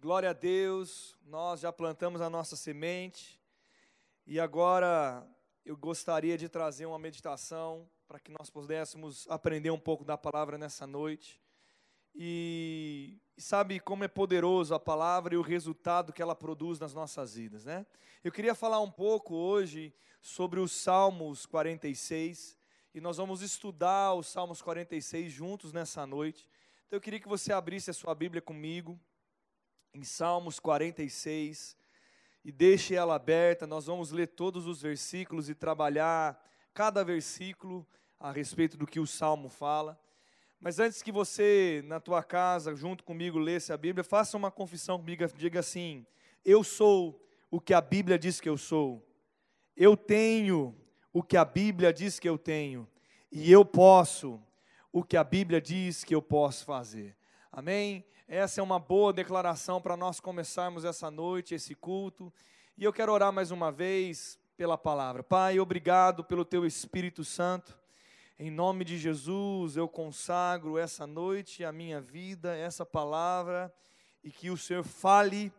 Glória a Deus, nós já plantamos a nossa semente e agora eu gostaria de trazer uma meditação para que nós pudéssemos aprender um pouco da palavra nessa noite. E, sabe como é poderoso a palavra e o resultado que ela produz nas nossas vidas, né? Eu queria falar um pouco hoje sobre os Salmos 46 e nós vamos estudar os Salmos 46 juntos nessa noite. Então eu queria que você abrisse a sua Bíblia comigo em Salmos 46 e deixe ela aberta. Nós vamos ler todos os versículos e trabalhar cada versículo a respeito do que o salmo fala. Mas antes que você, na tua casa, junto comigo, lesse a Bíblia, faça uma confissão comigo, diga assim: Eu sou o que a Bíblia diz que eu sou. Eu tenho o que a Bíblia diz que eu tenho. E eu posso o que a Bíblia diz que eu posso fazer. Amém? Essa é uma boa declaração para nós começarmos essa noite, esse culto. E eu quero orar mais uma vez pela palavra. Pai, obrigado pelo teu Espírito Santo. Em nome de Jesus, eu consagro essa noite a minha vida, essa palavra, e que o Senhor fale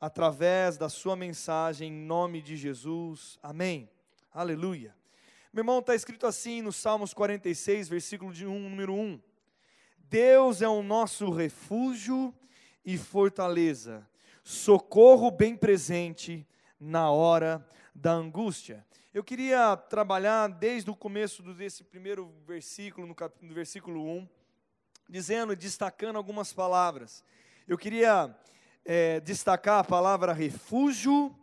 através da sua mensagem, em nome de Jesus. Amém. Aleluia. Meu irmão, está escrito assim no Salmos 46, versículo de 1, número 1. Deus é o nosso refúgio e fortaleza, socorro bem presente na hora da angústia. Eu queria trabalhar desde o começo desse primeiro versículo, no, cap, no versículo 1, dizendo, destacando algumas palavras. Eu queria é, destacar a palavra refúgio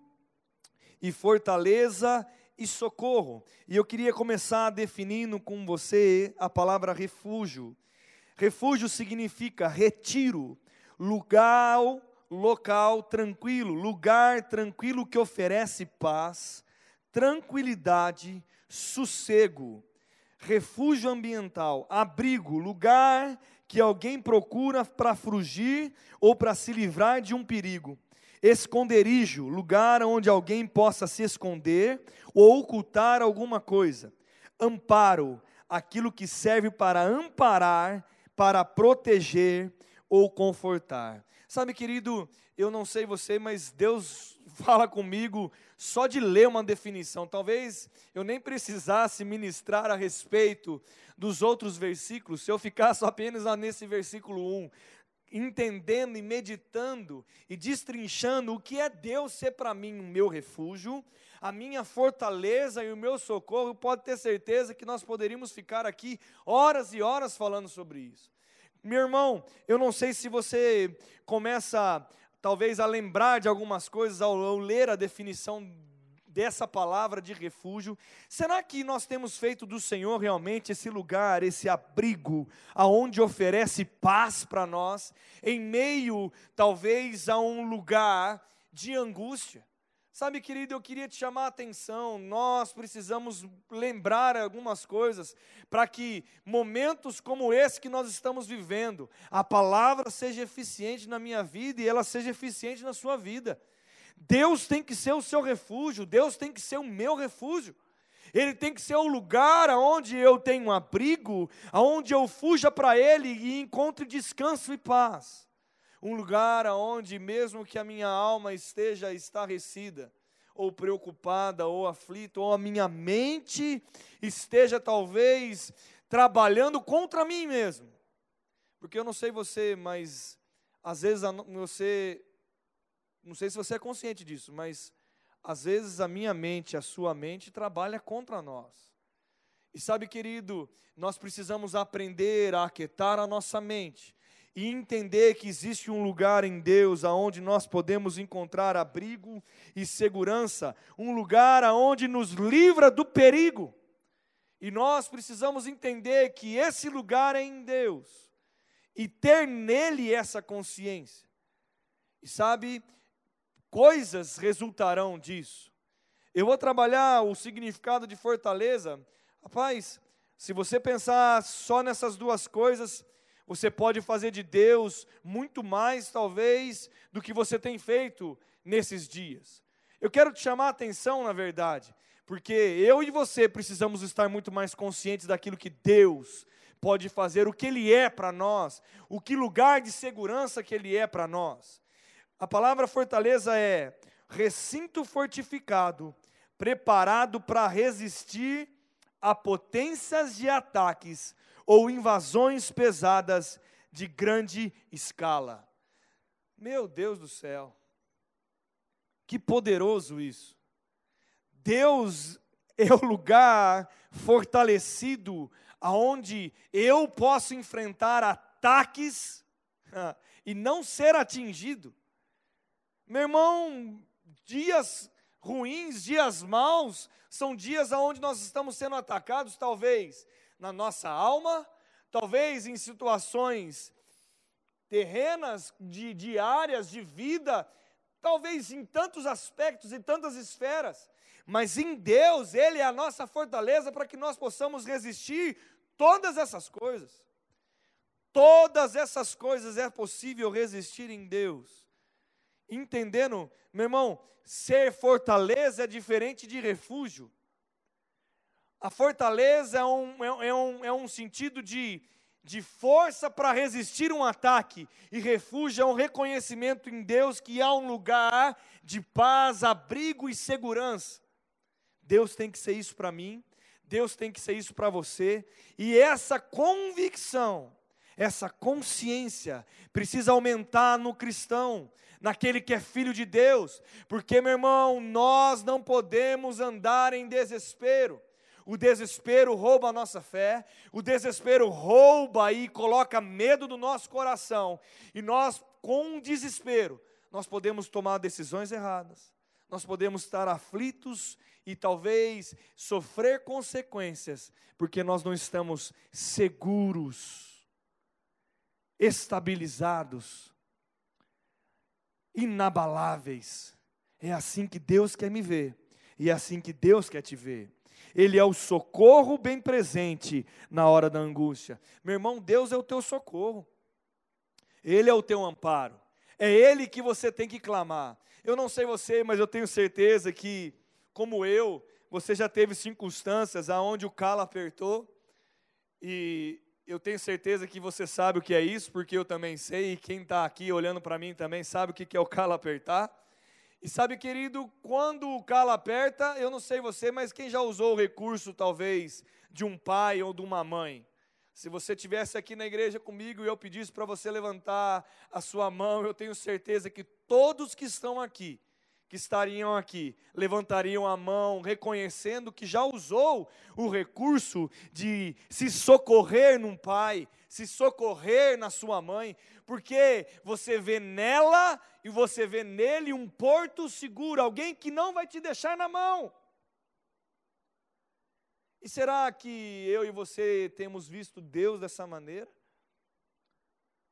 e fortaleza e socorro. E eu queria começar definindo com você a palavra refúgio. Refúgio significa retiro, lugar, local tranquilo, lugar tranquilo que oferece paz, tranquilidade, sossego. Refúgio ambiental, abrigo, lugar que alguém procura para fugir ou para se livrar de um perigo. Esconderijo, lugar onde alguém possa se esconder ou ocultar alguma coisa. Amparo, aquilo que serve para amparar para proteger ou confortar. Sabe, querido, eu não sei você, mas Deus fala comigo só de ler uma definição. Talvez eu nem precisasse ministrar a respeito dos outros versículos, se eu ficasse apenas nesse versículo 1, entendendo e meditando e destrinchando o que é Deus ser para mim o meu refúgio, a minha fortaleza e o meu socorro, pode ter certeza que nós poderíamos ficar aqui horas e horas falando sobre isso. Meu irmão, eu não sei se você começa talvez a lembrar de algumas coisas ao, ao ler a definição dessa palavra de refúgio. Será que nós temos feito do Senhor realmente esse lugar, esse abrigo, aonde oferece paz para nós, em meio talvez a um lugar de angústia? Sabe, querido, eu queria te chamar a atenção. Nós precisamos lembrar algumas coisas para que momentos como esse que nós estamos vivendo, a palavra seja eficiente na minha vida e ela seja eficiente na sua vida. Deus tem que ser o seu refúgio, Deus tem que ser o meu refúgio. Ele tem que ser o lugar aonde eu tenho um abrigo, aonde eu fuja para Ele e encontre descanso e paz um lugar onde, mesmo que a minha alma esteja estarrecida, ou preocupada, ou aflita, ou a minha mente esteja talvez trabalhando contra mim mesmo. Porque eu não sei você, mas às vezes você, não sei se você é consciente disso, mas às vezes a minha mente, a sua mente trabalha contra nós. E sabe, querido, nós precisamos aprender a aquietar a nossa mente e entender que existe um lugar em Deus aonde nós podemos encontrar abrigo e segurança, um lugar aonde nos livra do perigo. E nós precisamos entender que esse lugar é em Deus e ter nele essa consciência. E sabe, coisas resultarão disso. Eu vou trabalhar o significado de fortaleza. Rapaz, se você pensar só nessas duas coisas, você pode fazer de Deus muito mais, talvez, do que você tem feito nesses dias. Eu quero te chamar a atenção, na verdade, porque eu e você precisamos estar muito mais conscientes daquilo que Deus pode fazer, o que Ele é para nós, o que lugar de segurança que Ele é para nós. A palavra fortaleza é recinto fortificado, preparado para resistir a potências de ataques ou invasões pesadas de grande escala. Meu Deus do céu, que poderoso isso! Deus é o lugar fortalecido aonde eu posso enfrentar ataques e não ser atingido. Meu irmão, dias ruins, dias maus, são dias onde nós estamos sendo atacados, talvez na nossa alma, talvez em situações terrenas, de, diárias, de vida, talvez em tantos aspectos e tantas esferas, mas em Deus, Ele é a nossa fortaleza para que nós possamos resistir todas essas coisas. Todas essas coisas é possível resistir em Deus. Entendendo, meu irmão, ser fortaleza é diferente de refúgio. A fortaleza é um, é, é um, é um sentido de, de força para resistir um ataque, e refúgio é um reconhecimento em Deus que há um lugar de paz, abrigo e segurança. Deus tem que ser isso para mim, Deus tem que ser isso para você, e essa convicção, essa consciência precisa aumentar no cristão, naquele que é filho de Deus, porque, meu irmão, nós não podemos andar em desespero. O desespero rouba a nossa fé, o desespero rouba e coloca medo no nosso coração, e nós, com desespero, nós podemos tomar decisões erradas, nós podemos estar aflitos e talvez sofrer consequências, porque nós não estamos seguros, estabilizados, inabaláveis. É assim que Deus quer me ver, e é assim que Deus quer te ver. Ele é o socorro bem presente na hora da angústia. Meu irmão, Deus é o teu socorro. Ele é o teu amparo. É Ele que você tem que clamar. Eu não sei você, mas eu tenho certeza que, como eu, você já teve circunstâncias aonde o calo apertou e eu tenho certeza que você sabe o que é isso, porque eu também sei, e quem está aqui olhando para mim também sabe o que é o calo apertar. E sabe, querido, quando o calo aperta, eu não sei você, mas quem já usou o recurso, talvez, de um pai ou de uma mãe? Se você tivesse aqui na igreja comigo e eu pedisse para você levantar a sua mão, eu tenho certeza que todos que estão aqui, que estariam aqui, levantariam a mão, reconhecendo que já usou o recurso de se socorrer num pai, se socorrer na sua mãe, porque você vê nela e você vê nele um porto seguro, alguém que não vai te deixar na mão. E será que eu e você temos visto Deus dessa maneira?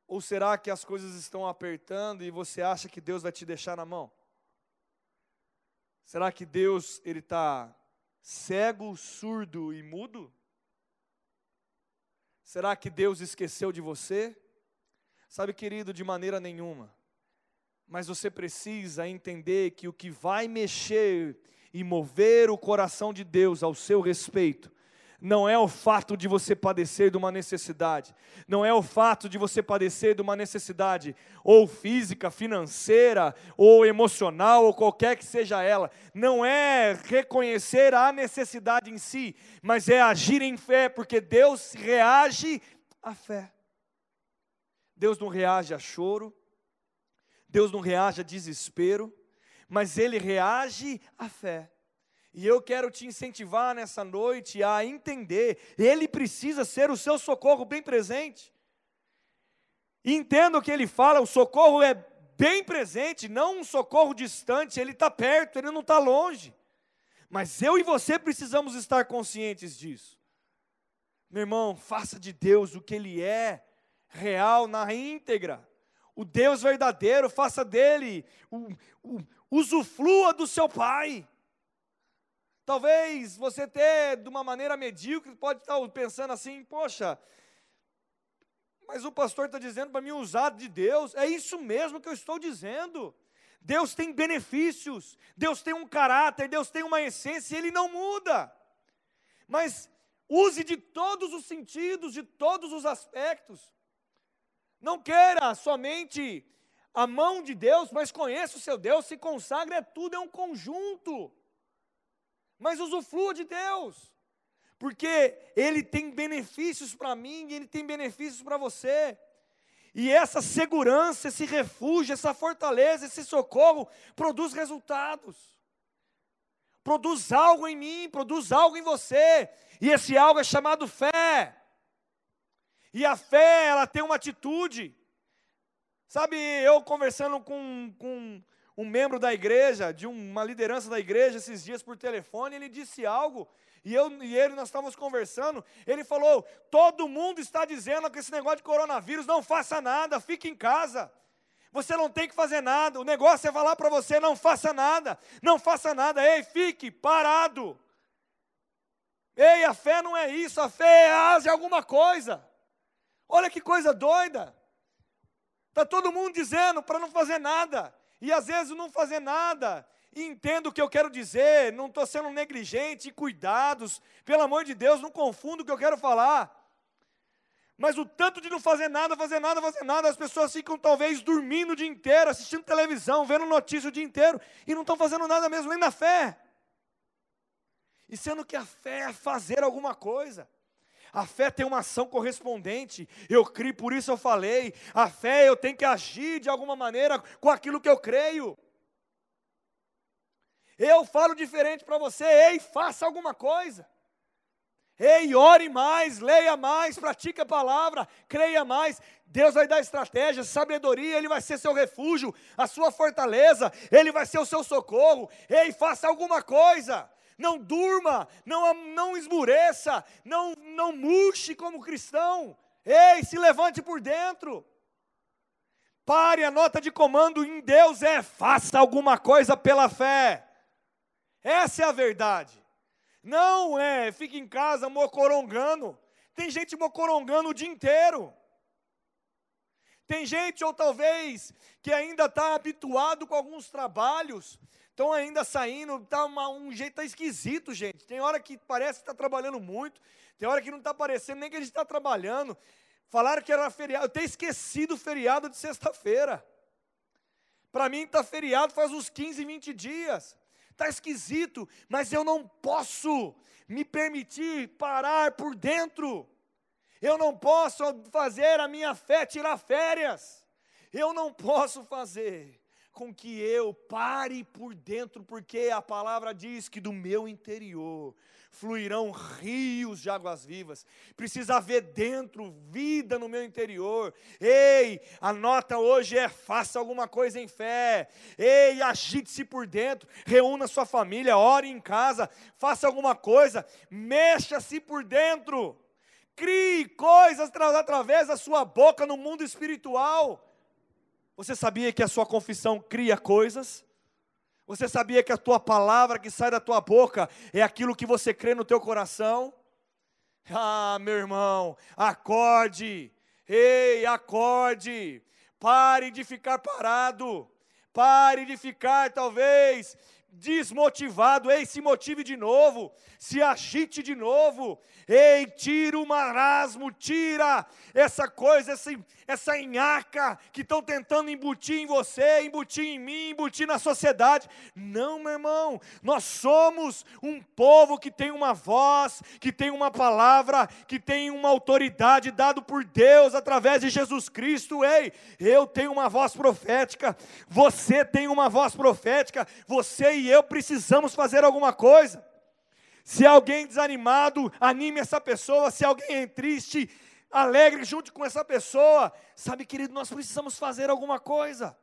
Ou será que as coisas estão apertando e você acha que Deus vai te deixar na mão? Será que Deus ele está cego, surdo e mudo? Será que Deus esqueceu de você? Sabe, querido, de maneira nenhuma. Mas você precisa entender que o que vai mexer e mover o coração de Deus ao seu respeito não é o fato de você padecer de uma necessidade, não é o fato de você padecer de uma necessidade ou física, financeira, ou emocional, ou qualquer que seja ela, não é reconhecer a necessidade em si, mas é agir em fé, porque Deus reage à fé. Deus não reage a choro, Deus não reage a desespero, mas Ele reage à fé. E eu quero te incentivar nessa noite a entender, Ele precisa ser o seu socorro bem presente. Entenda o que ele fala, o socorro é bem presente, não um socorro distante, ele está perto, ele não está longe. Mas eu e você precisamos estar conscientes disso. Meu irmão, faça de Deus o que Ele é, real, na íntegra. O Deus verdadeiro, faça dele, o, o, usufrua do seu Pai. Talvez você ter de uma maneira medíocre, pode estar pensando assim, poxa, mas o pastor está dizendo para mim usar de Deus. É isso mesmo que eu estou dizendo. Deus tem benefícios, Deus tem um caráter, Deus tem uma essência, Ele não muda. Mas use de todos os sentidos, de todos os aspectos. Não queira somente a mão de Deus, mas conheça o seu Deus, se consagra, é tudo, é um conjunto. Mas usufrua de Deus, porque Ele tem benefícios para mim, Ele tem benefícios para você. E essa segurança, esse refúgio, essa fortaleza, esse socorro produz resultados. Produz algo em mim, produz algo em você. E esse algo é chamado fé. E a fé, ela tem uma atitude. Sabe, eu conversando com, com um membro da igreja, de uma liderança da igreja esses dias por telefone, ele disse algo, e eu e ele nós estávamos conversando, ele falou: "Todo mundo está dizendo que esse negócio de coronavírus não faça nada, fique em casa. Você não tem que fazer nada. O negócio é falar para você: não faça nada, não faça nada. Ei, fique parado. Ei, a fé não é isso, a fé é asa alguma coisa. Olha que coisa doida. Está todo mundo dizendo para não fazer nada. E às vezes não fazer nada. E entendo o que eu quero dizer, não estou sendo negligente, cuidados. Pelo amor de Deus, não confunda o que eu quero falar. Mas o tanto de não fazer nada, fazer nada, fazer nada, as pessoas ficam talvez dormindo o dia inteiro, assistindo televisão, vendo notícia o dia inteiro, e não estão fazendo nada mesmo, nem na fé. E sendo que a fé é fazer alguma coisa. A fé tem uma ação correspondente. Eu creio, por isso eu falei. A fé eu tenho que agir de alguma maneira com aquilo que eu creio. Eu falo diferente para você, ei, faça alguma coisa. Ei, ore mais, leia mais, pratique a palavra, creia mais. Deus vai dar estratégia, sabedoria, Ele vai ser seu refúgio, a sua fortaleza, Ele vai ser o seu socorro. Ei, faça alguma coisa não durma, não, não esmureça, não, não murche como cristão. Ei, se levante por dentro. Pare, a nota de comando em Deus é: faça alguma coisa pela fé. Essa é a verdade. Não é, fique em casa mocorongando. Tem gente mocorongando o dia inteiro. Tem gente, ou talvez, que ainda está habituado com alguns trabalhos, estão ainda saindo, tá uma, um jeito tá esquisito, gente. Tem hora que parece que está trabalhando muito, tem hora que não está parecendo nem que a gente está trabalhando. Falaram que era feriado, eu tenho esquecido o feriado de sexta-feira. Para mim está feriado faz uns 15, 20 dias. Está esquisito, mas eu não posso me permitir parar por dentro. Eu não posso fazer a minha fé tirar férias. Eu não posso fazer com que eu pare por dentro, porque a palavra diz que do meu interior fluirão rios de águas vivas. Precisa haver dentro vida no meu interior. Ei, a nota hoje é faça alguma coisa em fé. Ei, agite-se por dentro, reúna sua família, ore em casa, faça alguma coisa, mexa-se por dentro. Crie coisas através da sua boca no mundo espiritual. Você sabia que a sua confissão cria coisas? Você sabia que a tua palavra que sai da tua boca é aquilo que você crê no teu coração? Ah, meu irmão, acorde. Ei, acorde. Pare de ficar parado. Pare de ficar, talvez, desmotivado, ei, se motive de novo, se agite de novo, ei, tira o marasmo, tira essa coisa, essa, essa enhaca que estão tentando embutir em você, embutir em mim, embutir na sociedade. Não, meu irmão, nós somos um povo que tem uma voz, que tem uma palavra, que tem uma autoridade dado por Deus através de Jesus Cristo. Ei, eu tenho uma voz profética, você tem uma voz profética, você e eu precisamos fazer alguma coisa. Se alguém desanimado, anime essa pessoa. Se alguém é triste, alegre junto com essa pessoa. Sabe, querido, nós precisamos fazer alguma coisa.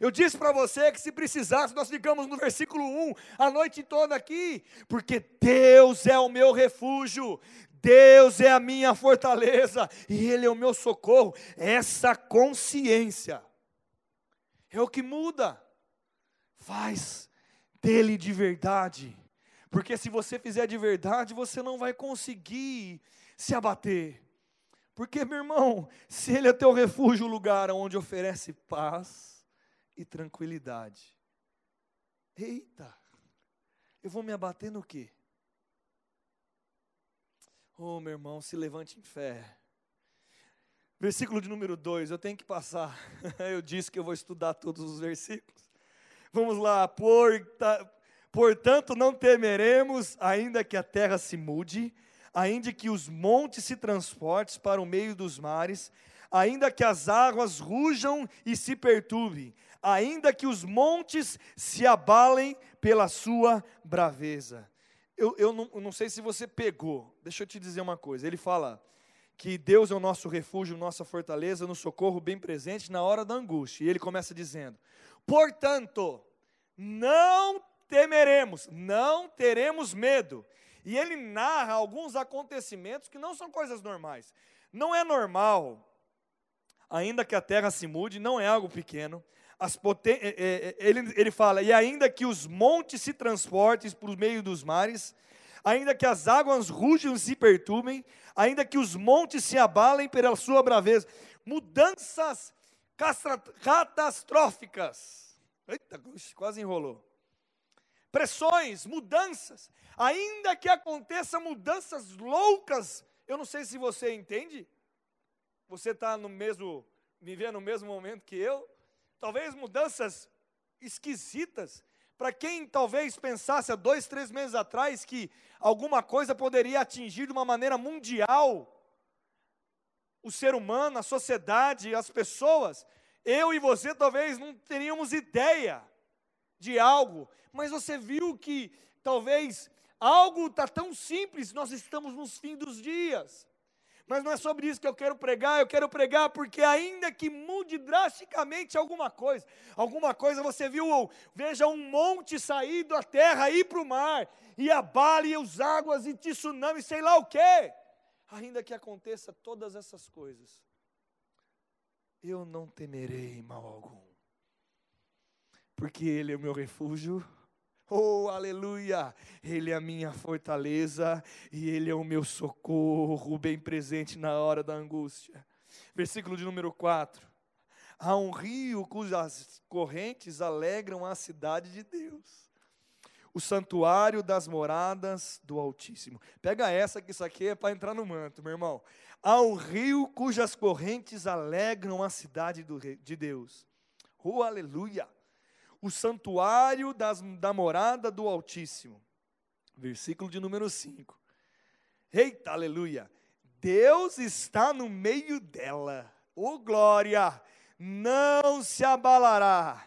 Eu disse para você que se precisasse, nós ficamos no versículo 1 a noite toda aqui, porque Deus é o meu refúgio, Deus é a minha fortaleza e Ele é o meu socorro. Essa consciência é o que muda faz dele de verdade. Porque se você fizer de verdade, você não vai conseguir se abater. Porque, meu irmão, se ele é teu refúgio, o lugar onde oferece paz e tranquilidade. Eita, eu vou me abater no quê? Oh, meu irmão, se levante em fé. Versículo de número 2, eu tenho que passar. Eu disse que eu vou estudar todos os versículos. Vamos lá. Portanto, não temeremos, ainda que a terra se mude, ainda que os montes se transportem para o meio dos mares, ainda que as águas rujam e se perturbem, ainda que os montes se abalem pela sua braveza. Eu, eu, não, eu não sei se você pegou, deixa eu te dizer uma coisa. Ele fala que Deus é o nosso refúgio, nossa fortaleza, no socorro bem presente na hora da angústia. E ele começa dizendo: Portanto, não temeremos, não teremos medo. E ele narra alguns acontecimentos que não são coisas normais. Não é normal, ainda que a terra se mude, não é algo pequeno. Poten... É, é, é, ele, ele fala, e ainda que os montes se transportem por meio dos mares, ainda que as águas rujam e se perturbem, ainda que os montes se abalem pela sua braveza. Mudanças catastróficas. Eita, quase enrolou. Pressões, mudanças, ainda que aconteçam mudanças loucas, eu não sei se você entende, você está no mesmo, vivendo no mesmo momento que eu, talvez mudanças esquisitas, para quem talvez pensasse há dois, três meses atrás que alguma coisa poderia atingir de uma maneira mundial o ser humano, a sociedade, as pessoas, eu e você talvez não teríamos ideia de algo, mas você viu que talvez algo está tão simples, nós estamos nos fins dos dias. Mas não é sobre isso que eu quero pregar, eu quero pregar porque ainda que mude drasticamente alguma coisa, alguma coisa você viu, veja um monte sair da terra, ir para o mar, e abale os águas e tsunami, sei lá o quê. Ainda que aconteça todas essas coisas, eu não temerei mal algum, porque Ele é o meu refúgio Oh, aleluia! Ele é a minha fortaleza e Ele é o meu socorro, bem presente na hora da angústia. Versículo de número 4. Há um rio cujas correntes alegram a cidade de Deus, o santuário das moradas do Altíssimo. Pega essa, que isso aqui é para entrar no manto, meu irmão. Há um rio cujas correntes alegram a cidade do, de Deus. Oh, aleluia! o santuário das, da morada do Altíssimo. Versículo de número 5. Eita, aleluia! Deus está no meio dela. Oh glória! Não se abalará.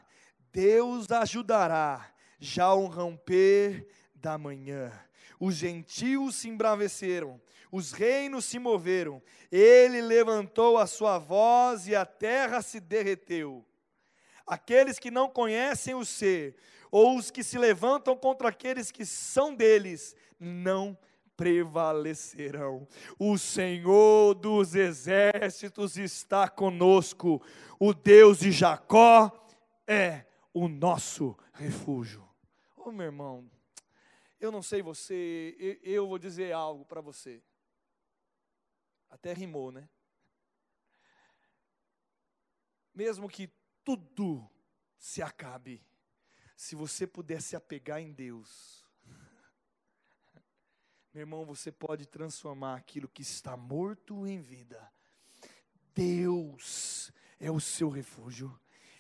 Deus ajudará já ao romper da manhã. Os gentios se embraveceram, os reinos se moveram. Ele levantou a sua voz e a terra se derreteu aqueles que não conhecem o ser, ou os que se levantam contra aqueles que são deles, não prevalecerão. O Senhor dos exércitos está conosco, o Deus de Jacó é o nosso refúgio. Ô oh, meu irmão, eu não sei você, eu vou dizer algo para você. Até rimou, né? Mesmo que tudo se acabe, se você puder se apegar em Deus, meu irmão, você pode transformar aquilo que está morto em vida. Deus é o seu refúgio,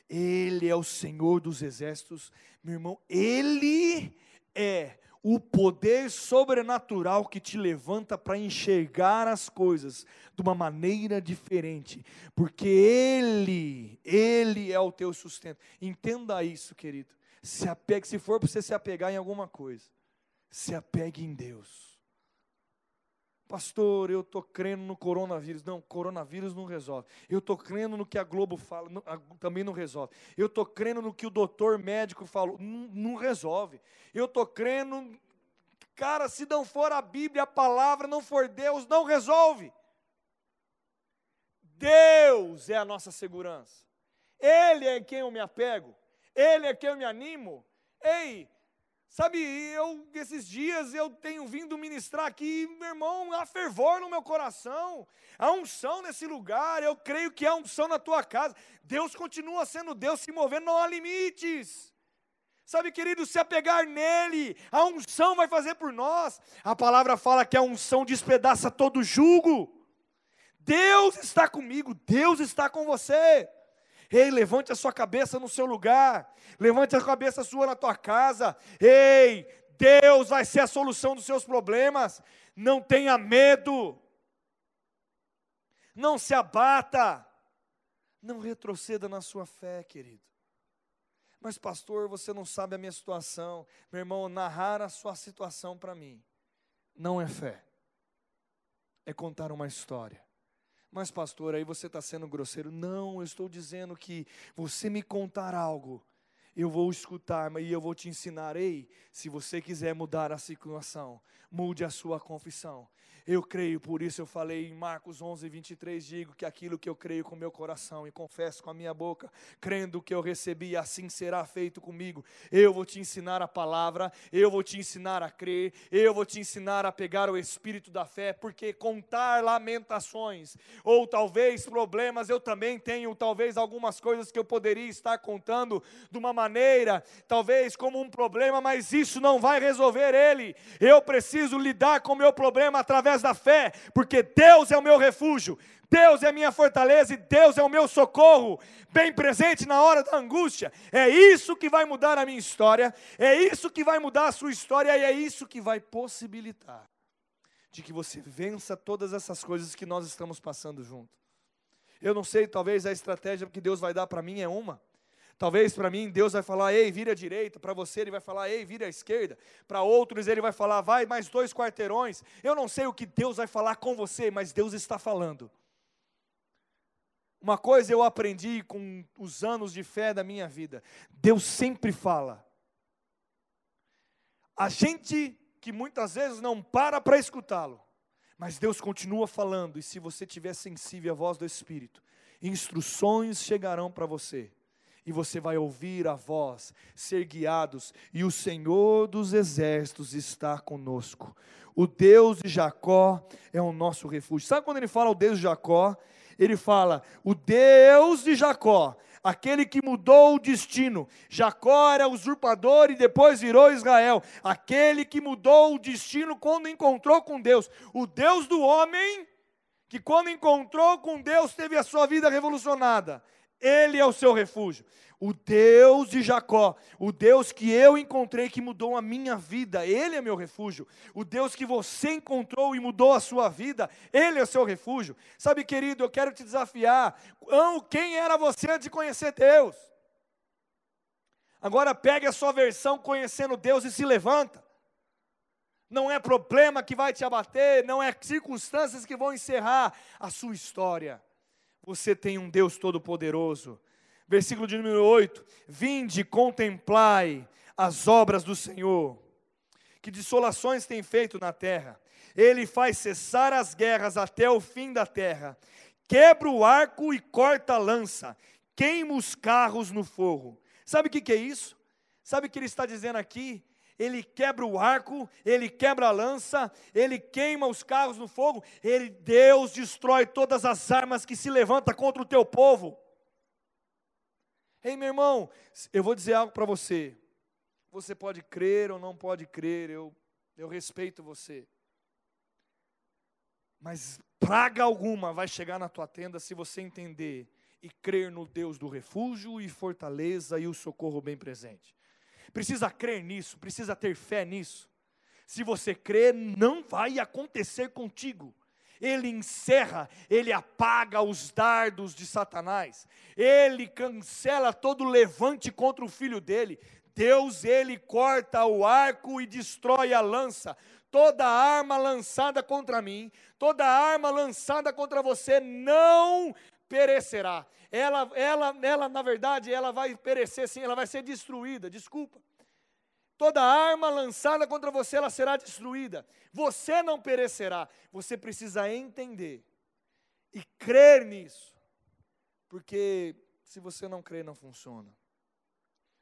Ele é o Senhor dos exércitos, meu irmão, Ele é o poder sobrenatural que te levanta para enxergar as coisas de uma maneira diferente, porque Ele, Ele é o teu sustento. Entenda isso, querido. Se apegue, se for para você se apegar em alguma coisa, se apegue em Deus. Pastor, eu estou crendo no coronavírus. Não, coronavírus não resolve. Eu estou crendo no que a Globo fala, não, a, também não resolve. Eu estou crendo no que o doutor médico falou, não, resolve. Eu estou crendo, cara, se não for a Bíblia, a palavra, não for Deus, não resolve. Deus é a nossa segurança. Ele é quem eu me apego. Ele é quem eu me animo. Ei, Sabe, eu, esses dias eu tenho vindo ministrar aqui, meu irmão, há fervor no meu coração, há unção nesse lugar, eu creio que há unção na tua casa. Deus continua sendo Deus, se movendo, não há limites. Sabe, querido, se apegar nele, a unção vai fazer por nós. A palavra fala que a unção despedaça todo jugo. Deus está comigo, Deus está com você. Ei, levante a sua cabeça no seu lugar, levante a cabeça sua na tua casa. Ei, Deus vai ser a solução dos seus problemas. Não tenha medo, não se abata, não retroceda na sua fé, querido. Mas, pastor, você não sabe a minha situação. Meu irmão, narrar a sua situação para mim não é fé, é contar uma história. Mas, pastor, aí você está sendo grosseiro. Não, eu estou dizendo que você me contar algo, eu vou escutar e eu vou te ensinar. Ei, se você quiser mudar a situação, mude a sua confissão. Eu creio, por isso eu falei em Marcos 11, 23, digo que aquilo que eu creio com meu coração e confesso com a minha boca, crendo que eu recebi, assim será feito comigo. Eu vou te ensinar a palavra, eu vou te ensinar a crer, eu vou te ensinar a pegar o espírito da fé, porque contar lamentações, ou talvez problemas, eu também tenho talvez algumas coisas que eu poderia estar contando de uma maneira, talvez como um problema, mas isso não vai resolver ele. Eu preciso lidar com o meu problema através através da fé, porque Deus é o meu refúgio, Deus é a minha fortaleza e Deus é o meu socorro, bem presente na hora da angústia. É isso que vai mudar a minha história, é isso que vai mudar a sua história e é isso que vai possibilitar de que você vença todas essas coisas que nós estamos passando junto. Eu não sei, talvez a estratégia que Deus vai dar para mim é uma. Talvez para mim Deus vai falar, ei, vira à direita. Para você ele vai falar, ei, vira à esquerda. Para outros ele vai falar, vai mais dois quarteirões. Eu não sei o que Deus vai falar com você, mas Deus está falando. Uma coisa eu aprendi com os anos de fé da minha vida: Deus sempre fala. A gente que muitas vezes não para para escutá-lo, mas Deus continua falando, e se você estiver sensível à voz do Espírito, instruções chegarão para você e você vai ouvir a voz, ser guiados, e o Senhor dos exércitos está conosco. O Deus de Jacó é o nosso refúgio. Sabe quando ele fala o Deus de Jacó? Ele fala, o Deus de Jacó, aquele que mudou o destino. Jacó era usurpador e depois virou Israel. Aquele que mudou o destino quando encontrou com Deus. O Deus do homem, que quando encontrou com Deus teve a sua vida revolucionada. Ele é o seu refúgio. O Deus de Jacó, o Deus que eu encontrei que mudou a minha vida, Ele é meu refúgio. O Deus que você encontrou e mudou a sua vida, Ele é o seu refúgio. Sabe, querido, eu quero te desafiar. Quem era você antes de conhecer Deus? Agora pegue a sua versão conhecendo Deus e se levanta. Não é problema que vai te abater, não é circunstâncias que vão encerrar a sua história. Você tem um Deus todo-poderoso. Versículo de número 8: Vinde, contemplai as obras do Senhor, que dissolações tem feito na terra. Ele faz cessar as guerras até o fim da terra. Quebra o arco e corta a lança, queima os carros no fogo. Sabe o que é isso? Sabe o que ele está dizendo aqui? Ele quebra o arco, ele quebra a lança, ele queima os carros no fogo, ele, Deus destrói todas as armas que se levantam contra o teu povo. Ei, meu irmão, eu vou dizer algo para você. Você pode crer ou não pode crer, eu, eu respeito você. Mas praga alguma vai chegar na tua tenda se você entender e crer no Deus do refúgio e fortaleza e o socorro bem presente. Precisa crer nisso, precisa ter fé nisso. Se você crer, não vai acontecer contigo. Ele encerra, ele apaga os dardos de Satanás, ele cancela todo levante contra o filho dele. Deus, ele corta o arco e destrói a lança. Toda arma lançada contra mim, toda arma lançada contra você não perecerá. Ela, ela, ela, na verdade, ela vai perecer sim, ela vai ser destruída, desculpa. Toda arma lançada contra você, ela será destruída. Você não perecerá. Você precisa entender e crer nisso. Porque se você não crer, não funciona.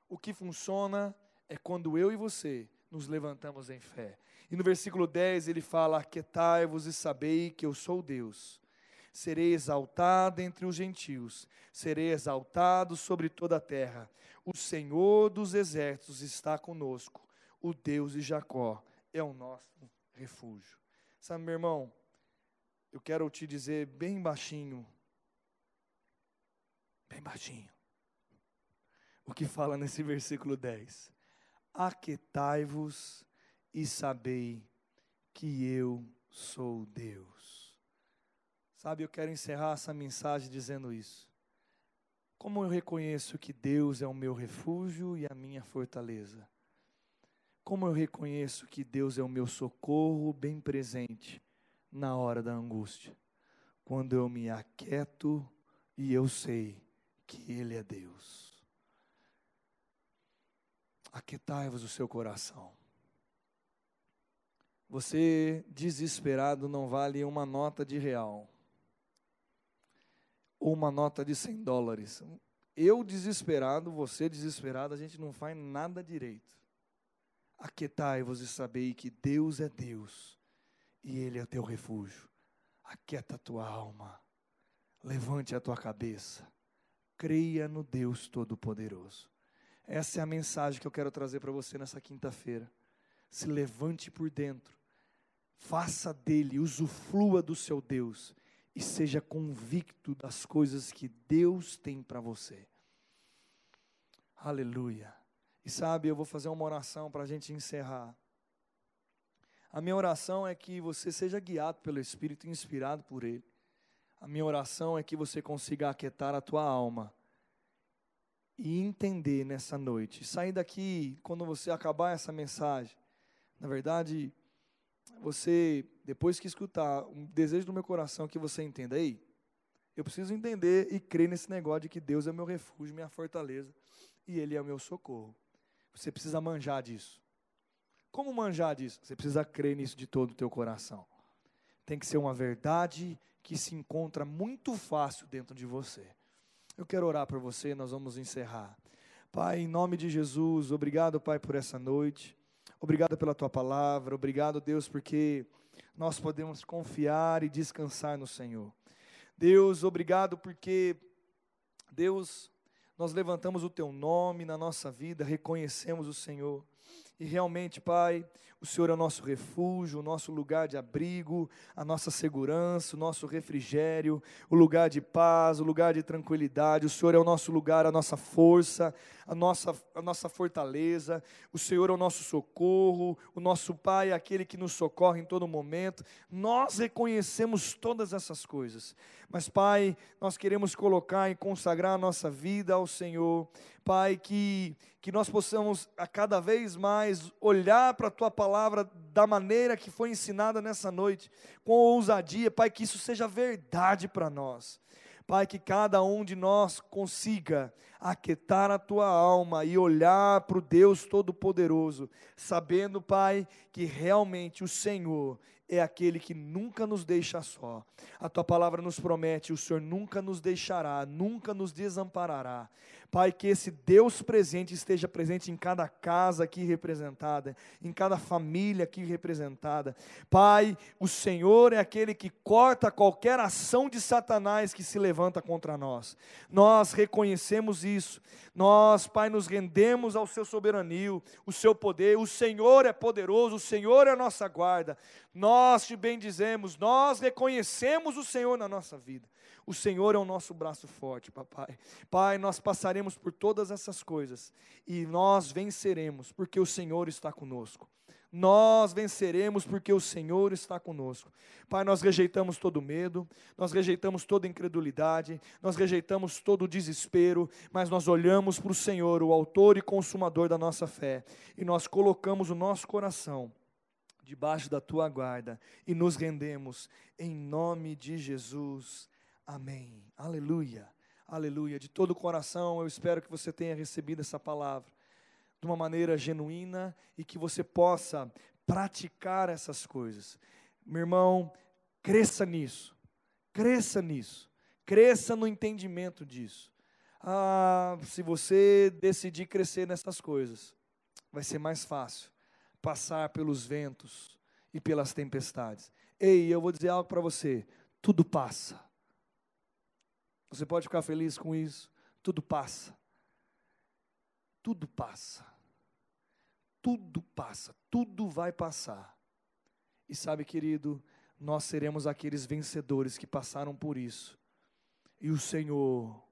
O que funciona é quando eu e você nos levantamos em fé. E no versículo 10 ele fala: Aquietai-vos e sabei que eu sou Deus serei exaltado entre os gentios, serei exaltado sobre toda a terra. O Senhor dos exércitos está conosco, o Deus de Jacó é o nosso refúgio. Sabe, meu irmão, eu quero te dizer bem baixinho, bem baixinho, o que fala nesse versículo 10. Aquetai-vos e sabei que eu sou Deus. Sabe, eu quero encerrar essa mensagem dizendo isso. Como eu reconheço que Deus é o meu refúgio e a minha fortaleza? Como eu reconheço que Deus é o meu socorro bem presente na hora da angústia? Quando eu me aquieto e eu sei que Ele é Deus. Aquietai-vos o seu coração. Você desesperado não vale uma nota de real uma nota de 100 dólares. Eu desesperado, você desesperado, a gente não faz nada direito. Aquietai-vos e sabei que Deus é Deus e Ele é teu refúgio. Aquieta a tua alma, levante a tua cabeça, creia no Deus Todo-Poderoso. Essa é a mensagem que eu quero trazer para você nessa quinta-feira. Se levante por dentro, faça dele, usufrua do seu Deus e seja convicto das coisas que Deus tem para você. Aleluia. E sabe, eu vou fazer uma oração para a gente encerrar. A minha oração é que você seja guiado pelo Espírito, inspirado por Ele. A minha oração é que você consiga aquietar a tua alma e entender nessa noite. Sair daqui, quando você acabar essa mensagem, na verdade, você, depois que escutar, um desejo do meu coração que você entenda, ei, eu preciso entender e crer nesse negócio de que Deus é meu refúgio, minha fortaleza, e Ele é o meu socorro. Você precisa manjar disso. Como manjar disso? Você precisa crer nisso de todo o teu coração. Tem que ser uma verdade que se encontra muito fácil dentro de você. Eu quero orar por você, nós vamos encerrar. Pai, em nome de Jesus, obrigado, Pai, por essa noite. Obrigado pela tua palavra, obrigado, Deus, porque nós podemos confiar e descansar no Senhor. Deus, obrigado porque, Deus, nós levantamos o teu nome na nossa vida, reconhecemos o Senhor. E realmente, Pai, o Senhor é o nosso refúgio, o nosso lugar de abrigo, a nossa segurança, o nosso refrigério, o lugar de paz, o lugar de tranquilidade. O Senhor é o nosso lugar, a nossa força, a nossa, a nossa fortaleza. O Senhor é o nosso socorro, o nosso Pai é aquele que nos socorre em todo momento. Nós reconhecemos todas essas coisas. Mas, Pai, nós queremos colocar e consagrar a nossa vida ao Senhor. Pai, que, que nós possamos a cada vez mais olhar para a Tua palavra da maneira que foi ensinada nessa noite, com ousadia, Pai, que isso seja verdade para nós. Pai, que cada um de nós consiga aquietar a tua alma e olhar para o Deus Todo-Poderoso, sabendo, Pai, que realmente o Senhor é aquele que nunca nos deixa só. A tua palavra nos promete: o Senhor nunca nos deixará, nunca nos desamparará. Pai, que esse Deus presente esteja presente em cada casa aqui representada, em cada família aqui representada. Pai, o Senhor é aquele que corta qualquer ação de Satanás que se levanta contra nós. Nós reconhecemos isso. Nós, Pai, nos rendemos ao seu soberania, o seu poder. O Senhor é poderoso, o Senhor é a nossa guarda. Nós te bendizemos, nós reconhecemos o Senhor na nossa vida. O Senhor é o nosso braço forte, papai. Pai, nós passaremos por todas essas coisas e nós venceremos, porque o Senhor está conosco. Nós venceremos porque o Senhor está conosco. Pai, nós rejeitamos todo medo, nós rejeitamos toda incredulidade, nós rejeitamos todo desespero, mas nós olhamos para o Senhor, o Autor e Consumador da nossa fé, e nós colocamos o nosso coração debaixo da tua guarda e nos rendemos em nome de Jesus. Amém. Aleluia. Aleluia. De todo o coração, eu espero que você tenha recebido essa palavra de uma maneira genuína e que você possa praticar essas coisas. Meu irmão, cresça nisso. Cresça nisso. Cresça no entendimento disso. Ah, se você decidir crescer nessas coisas, vai ser mais fácil passar pelos ventos e pelas tempestades. Ei, eu vou dizer algo para você: tudo passa. Você pode ficar feliz com isso. Tudo passa. Tudo passa. Tudo passa. Tudo vai passar. E sabe, querido, nós seremos aqueles vencedores que passaram por isso. E o Senhor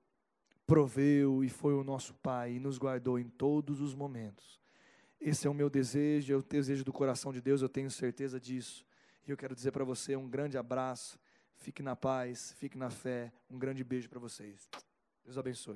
proveu e foi o nosso Pai e nos guardou em todos os momentos. Esse é o meu desejo, é o desejo do coração de Deus, eu tenho certeza disso. E eu quero dizer para você um grande abraço, fique na paz, fique na fé, um grande beijo para vocês. Deus abençoe.